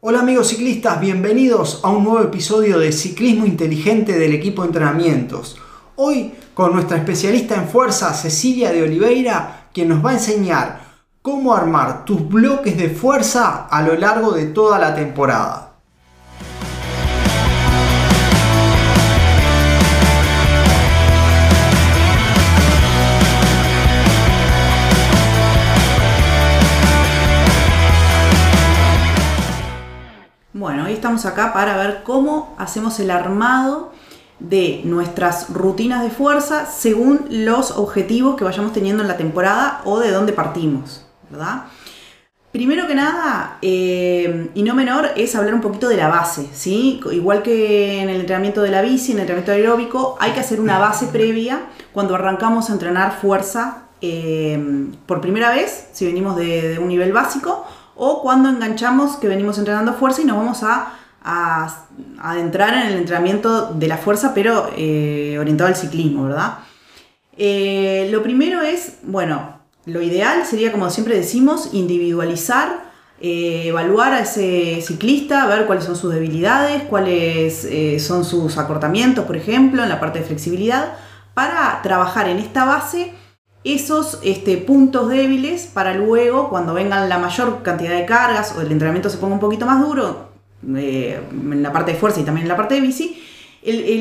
Hola amigos ciclistas, bienvenidos a un nuevo episodio de Ciclismo Inteligente del equipo de entrenamientos. Hoy con nuestra especialista en fuerza Cecilia de Oliveira, quien nos va a enseñar cómo armar tus bloques de fuerza a lo largo de toda la temporada. Estamos acá para ver cómo hacemos el armado de nuestras rutinas de fuerza según los objetivos que vayamos teniendo en la temporada o de dónde partimos, ¿verdad? Primero que nada, eh, y no menor, es hablar un poquito de la base, ¿sí? Igual que en el entrenamiento de la bici, en el entrenamiento aeróbico, hay que hacer una base previa cuando arrancamos a entrenar fuerza eh, por primera vez, si venimos de un nivel básico, o cuando enganchamos que venimos entrenando fuerza y nos vamos a, adentrar en el entrenamiento de la fuerza, pero eh, orientado al ciclismo, ¿verdad? Eh, lo primero es, bueno, lo ideal sería, como siempre decimos, individualizar, eh, evaluar a ese ciclista, ver cuáles son sus debilidades, cuáles son sus acortamientos, por ejemplo, en la parte de flexibilidad, para trabajar en esta base esos este, puntos débiles para luego, cuando vengan la mayor cantidad de cargas o el entrenamiento se ponga un poquito más duro, eh, en la parte de fuerza y también en la parte de bici,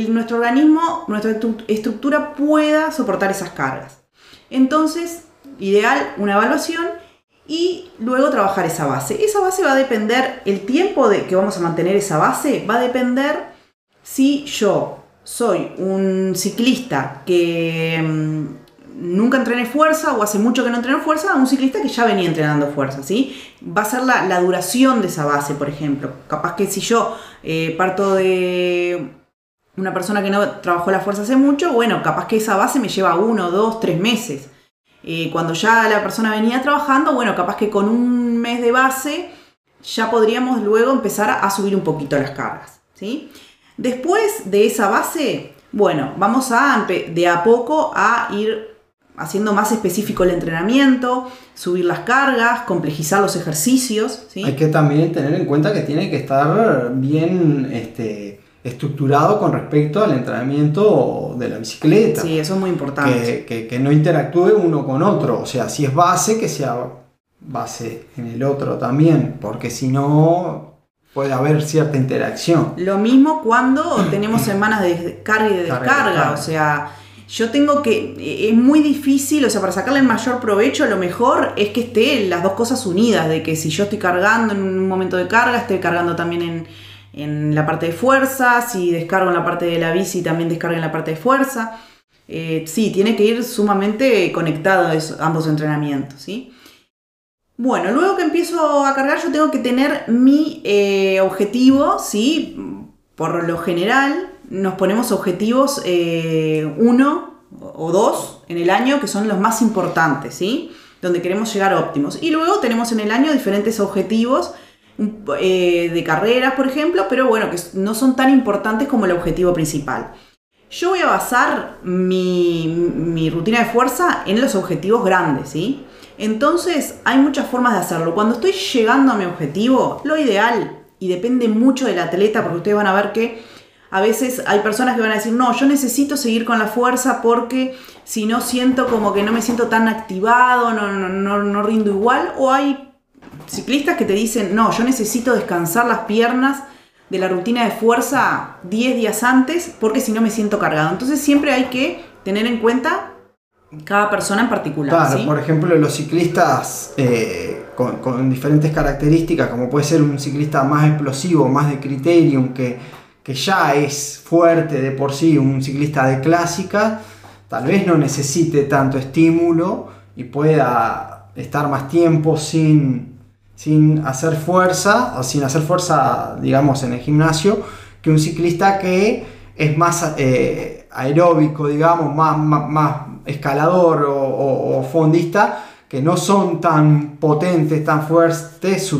nuestro organismo, nuestra estructura pueda soportar esas cargas. Entonces, ideal una evaluación y luego trabajar esa base. Esa base va a depender, el tiempo de que vamos a mantener esa base va a depender si yo soy un ciclista que mm, nunca entrené fuerza o hace mucho que no entreno fuerza a un ciclista que ya venía entrenando fuerza, ¿sí? Va a ser la, duración de esa base, por ejemplo. Capaz que si yo eh, parto de una persona que no trabajó la fuerza hace mucho, bueno, capaz que esa base me lleva uno, dos, tres meses. Eh, cuando ya la persona venía trabajando, bueno, capaz que con un mes de base ya podríamos luego empezar a subir un poquito las cargas, ¿sí? Después de esa base, bueno, vamos a de a poco a ir haciendo más específico el entrenamiento, subir las cargas, complejizar los ejercicios. Hay que también tener en cuenta que tiene que estar bien este, estructurado con respecto al entrenamiento de la bicicleta. Sí, eso es muy importante. Que, no interactúe uno con otro. O sea, si es base, que sea base en el otro también, porque si no puede haber cierta interacción. Lo mismo cuando tenemos semanas de carga y de descarga, o sea yo tengo que, es muy difícil, o sea, para sacarle el mayor provecho, lo mejor es que estén las dos cosas unidas, de que si yo estoy cargando en un momento de carga, estoy cargando también en, la parte de fuerza, si descargo en la parte de la bici, también descargo en la parte de fuerza. Eh, sí, tiene que ir sumamente conectado ambos entrenamientos, ¿sí? Bueno, luego que empiezo a cargar, yo tengo que tener mi eh, objetivo, ¿sí? Por lo general, nos ponemos objetivos eh, uno o dos en el año que son los más importantes, ¿sí? Donde queremos llegar óptimos. Y luego tenemos en el año diferentes objetivos eh, de carreras, por ejemplo, pero bueno, que no son tan importantes como el objetivo principal. Yo voy a basar mi, mi rutina de fuerza en los objetivos grandes, ¿sí? Entonces hay muchas formas de hacerlo. Cuando estoy llegando a mi objetivo, lo ideal, y depende mucho del atleta, porque ustedes van a ver que a veces hay personas que van a decir, no, yo necesito seguir con la fuerza porque si no siento como que no me siento tan activado, no, no, no, rindo igual. O hay ciclistas que te dicen, no, yo necesito descansar las piernas de la rutina de fuerza 10 días antes porque si no me siento cargado. Entonces siempre hay que tener en cuenta cada persona en particular. Claro, por ejemplo, los ciclistas eh, con, con, diferentes características, como puede ser un ciclista más explosivo, más de criterium, que que ya es fuerte de por sí, un ciclista de clásica, tal vez no necesite tanto estímulo y pueda estar más tiempo sin, sin hacer fuerza, o sin hacer fuerza, digamos, en el gimnasio, que un ciclista que es más eh, aeróbico, digamos, más, más, escalador o, fondista, que no son tan potentes, tan fuertes,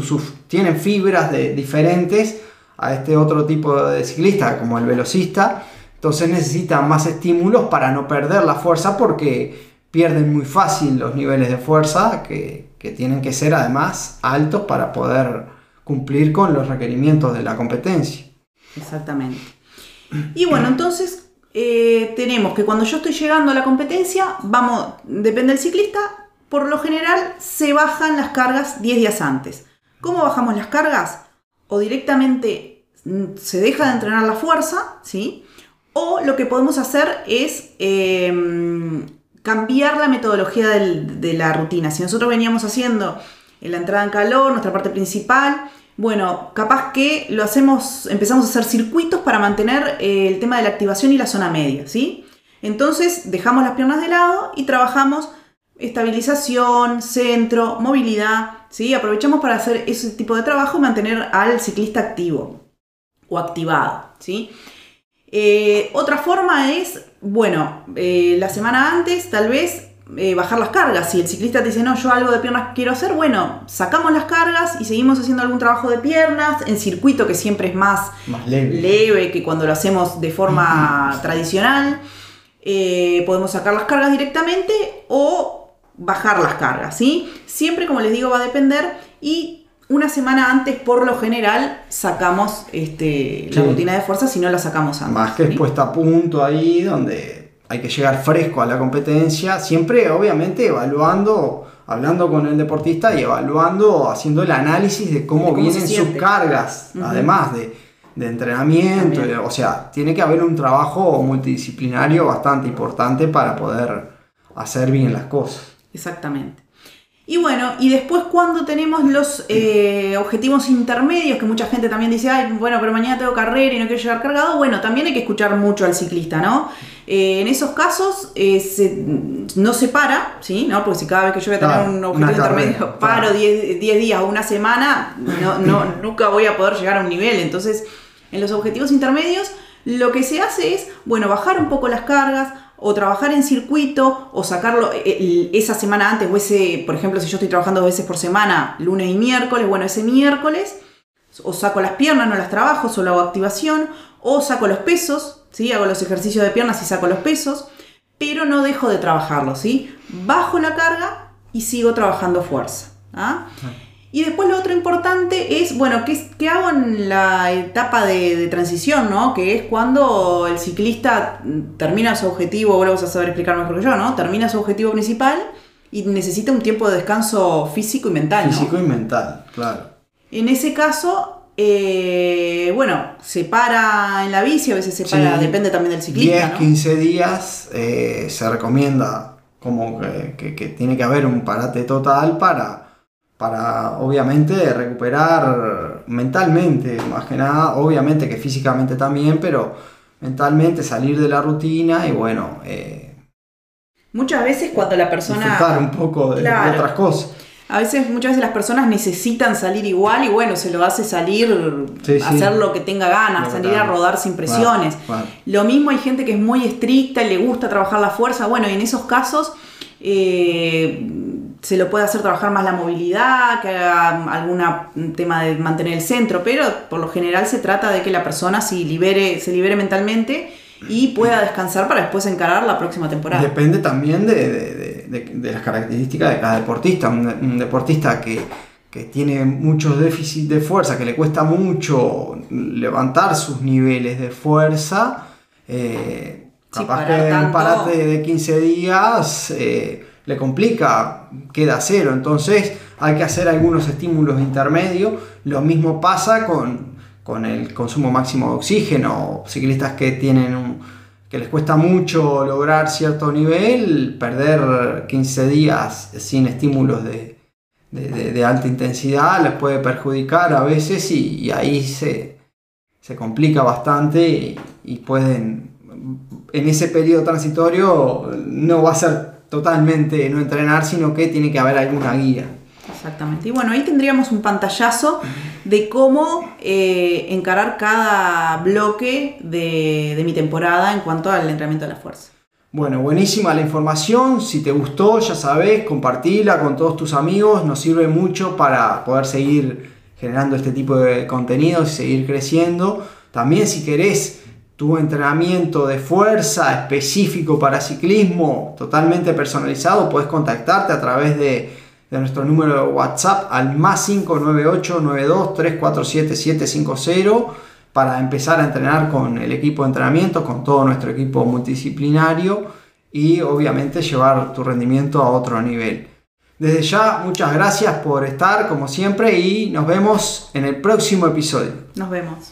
tienen fibras de, diferentes a este otro tipo de ciclista como el velocista. Entonces necesitan más estímulos para no perder la fuerza porque pierden muy fácil los niveles de fuerza que, tienen que ser además altos para poder cumplir con los requerimientos de la competencia. Exactamente. Y bueno, entonces eh, tenemos que cuando yo estoy llegando a la competencia, vamos, depende del ciclista, por lo general se bajan las cargas 10 días antes. ¿Cómo bajamos las cargas? O directamente mm, se deja de entrenar la fuerza, ¿sí? O lo que podemos hacer es em, cambiar la metodología de la rutina. Si nosotros veníamos haciendo en la entrada en calor, nuestra parte principal, bueno, capaz que lo hacemos, empezamos a hacer circuitos para mantener eh, el tema de la activación y la zona media, ¿sí? Entonces dejamos las piernas de lado y trabajamos estabilización, centro, movilidad, ¿sí? Aprovechamos para hacer ese tipo de trabajo y mantener al ciclista activo o activado, ¿sí? Eh, otra forma es, bueno, eh, la semana antes tal vez eh, bajar las cargas. Si el ciclista te dice, no, yo algo de piernas quiero hacer, bueno, sacamos las cargas y seguimos haciendo algún trabajo de piernas en circuito que siempre es más, leve. que cuando lo hacemos de forma tradicional. podemos sacar las cargas directamente o bajar las cargas, ¿sí? Siempre, como les digo, va a depender y una semana antes, por lo general, sacamos este, la rutina de fuerza si no la sacamos antes. Más que es puesta a punto ahí, donde hay que llegar fresco a la competencia, siempre obviamente evaluando, hablando con el deportista y evaluando, haciendo el análisis de cómo, vienen sus cargas, además de, entrenamiento, o sea, tiene que haber un trabajo multidisciplinario bastante importante para poder hacer bien las cosas. Exactamente. Y bueno, y después cuando tenemos los eh, objetivos intermedios, que mucha gente también dice, ay, bueno, pero mañana tengo carrera y no quiero llegar cargado, bueno, también hay que escuchar mucho al ciclista, ¿no? Eh, en esos casos eh, no se para, ¿sí? ¿no? Porque si cada vez que yo voy a tener un objetivo intermedio paro 10 días o una semana, no, no, nunca voy a poder llegar a un nivel. Entonces, en los objetivos intermedios, lo que se hace es, bueno, bajar un poco las cargas, o trabajar en circuito o sacarlo eh, esa semana antes o ese, por ejemplo, si yo estoy trabajando dos veces por semana, lunes y miércoles, bueno, ese miércoles o saco las piernas, no las trabajo, solo hago activación, o saco los pesos, ¿sí? hago los ejercicios de piernas y saco los pesos, pero no dejo de trabajarlo, ¿sí? bajo la carga y sigo trabajando fuerza. ah. Y después lo otro importante es, bueno, ¿qué, hago en la etapa de, transición, ¿no? Que es cuando el ciclista termina su objetivo, vos lo vas a saber explicar mejor que yo, ¿no? Termina su objetivo principal y necesita un tiempo de descanso físico y mental. Físico y mental, claro. En ese caso, eh, bueno, se para en la bici, a veces se para, depende también del ciclista. 10, 15 días eh, se recomienda como que tiene que haber un parate total para para obviamente recuperar mentalmente, más que nada, obviamente que físicamente también, pero mentalmente salir de la rutina y bueno... Eh, muchas veces cuando la persona... Disfrutar un poco de, otras cosas. A veces, muchas veces las personas necesitan salir igual y bueno, se lo hace salir, hacer lo que tenga ganas, salir a rodar sin presiones. Lo mismo hay gente que es muy estricta y le gusta trabajar la fuerza. Bueno, y en esos casos... Eh, se lo puede hacer trabajar más la movilidad, que haga algún tema de mantener el centro, pero por lo general se trata de que la persona se libere, se libere mentalmente y pueda descansar para después encarar la próxima temporada. Depende también de, las características de cada deportista. Un, deportista que, tiene muchos déficits de fuerza, que le cuesta mucho levantar sus niveles de fuerza, eh, capaz que un parate de 15 días... Eh, le complica, queda cero. Entonces hay que hacer algunos estímulos intermedios. Lo mismo pasa con, el consumo máximo de oxígeno. Ciclistas que tienen que les cuesta mucho lograr cierto nivel, perder 15 días sin estímulos de, alta intensidad les puede perjudicar a veces y, ahí se, complica bastante y pueden, en ese periodo transitorio no va a ser totalmente no entrenar, sino que tiene que haber alguna guía. Exactamente. Y bueno, ahí tendríamos un pantallazo de cómo eh, encarar cada bloque de, mi temporada en cuanto al entrenamiento de la fuerza. Bueno, buenísima la información. Si te gustó, ya sabes, compartila con todos tus amigos. Nos sirve mucho para poder seguir generando este tipo de contenidos y seguir creciendo. También si querés tu entrenamiento de fuerza específico para ciclismo, totalmente personalizado, puedes contactarte a través de, de nuestro número de WhatsApp al más 598 92 347 750 para empezar a entrenar con el equipo de entrenamiento, con todo nuestro equipo multidisciplinario y obviamente llevar tu rendimiento a otro nivel. Desde ya, muchas gracias por estar como siempre y nos vemos en el próximo episodio. Nos vemos.